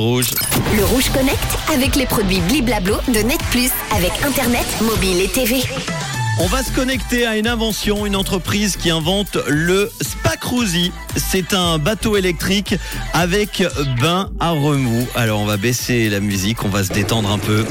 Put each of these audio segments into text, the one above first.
Rouge. Le Rouge Connect avec les produits Bliblablo de Net Plus avec Internet, mobile et TV. On va se connecter à une invention, une entreprise qui invente le Spacruzy. C'est un bateau électrique avec bain à remous. Alors on va baisser la musique, on va se détendre un peu.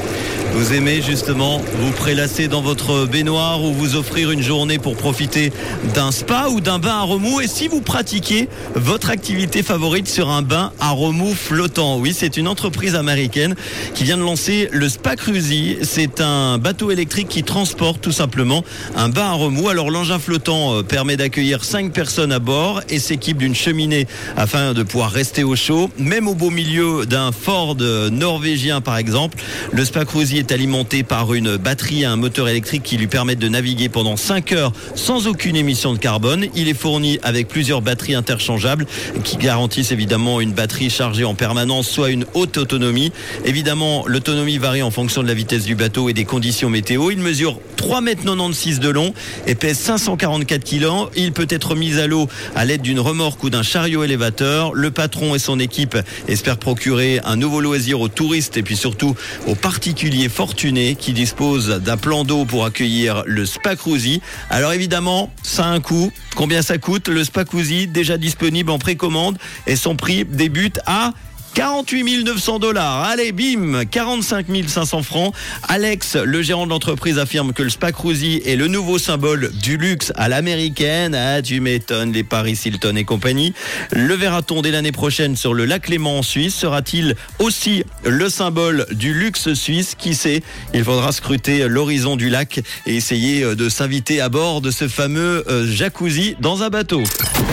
Vous aimez justement vous prélasser dans votre baignoire ou vous offrir une journée pour profiter d'un spa ou d'un bain à remous et si vous pratiquez votre activité favorite sur un bain à remous flottant. Oui, c'est une entreprise américaine qui vient de lancer le Spa Cruzy. C'est un bateau électrique qui transporte tout simplement un bain à remous. Alors l'engin flottant euh, permet d'accueillir 5 personnes à bord et s'équipe d'une cheminée afin de pouvoir rester au chaud, même au beau milieu d'un Ford norvégien par exemple. Le Spa Cruzy est alimenté par une batterie et un moteur électrique qui lui permettent de naviguer pendant 5 heures sans aucune émission de carbone. Il est fourni avec plusieurs batteries interchangeables qui garantissent évidemment une batterie chargée en permanence, soit une haute autonomie. Évidemment, l'autonomie varie en fonction de la vitesse du bateau et des conditions météo. Il mesure 3 mètres 96 de long et pèse 544 kg. Il peut être mis à l'eau à l'aide d'une remorque ou d'un chariot élévateur. Le patron et son équipe espèrent procurer un nouveau loisir aux touristes et puis surtout aux particuliers fortunés qui disposent d'un plan d'eau pour accueillir le Spacruzy. Alors évidemment, ça a un coût. Combien ça coûte? Le Spacruzy déjà disponible en précommande et son prix débute à 48 900 dollars. Allez, bim 45 500 francs. Alex, le gérant de l'entreprise, affirme que le Spa Cruzy est le nouveau symbole du luxe à l'américaine. Ah, tu m'étonnes, les Paris Hilton et compagnie. Le verra-t-on dès l'année prochaine sur le lac Léman en Suisse Sera-t-il aussi le symbole du luxe suisse? Qui sait? Il faudra scruter l'horizon du lac et essayer de s'inviter à bord de ce fameux euh, jacuzzi dans un bateau.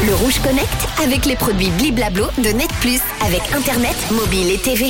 Le Rouge Connect avec les produits Bliblablo de Net Plus avec Mobile et TV.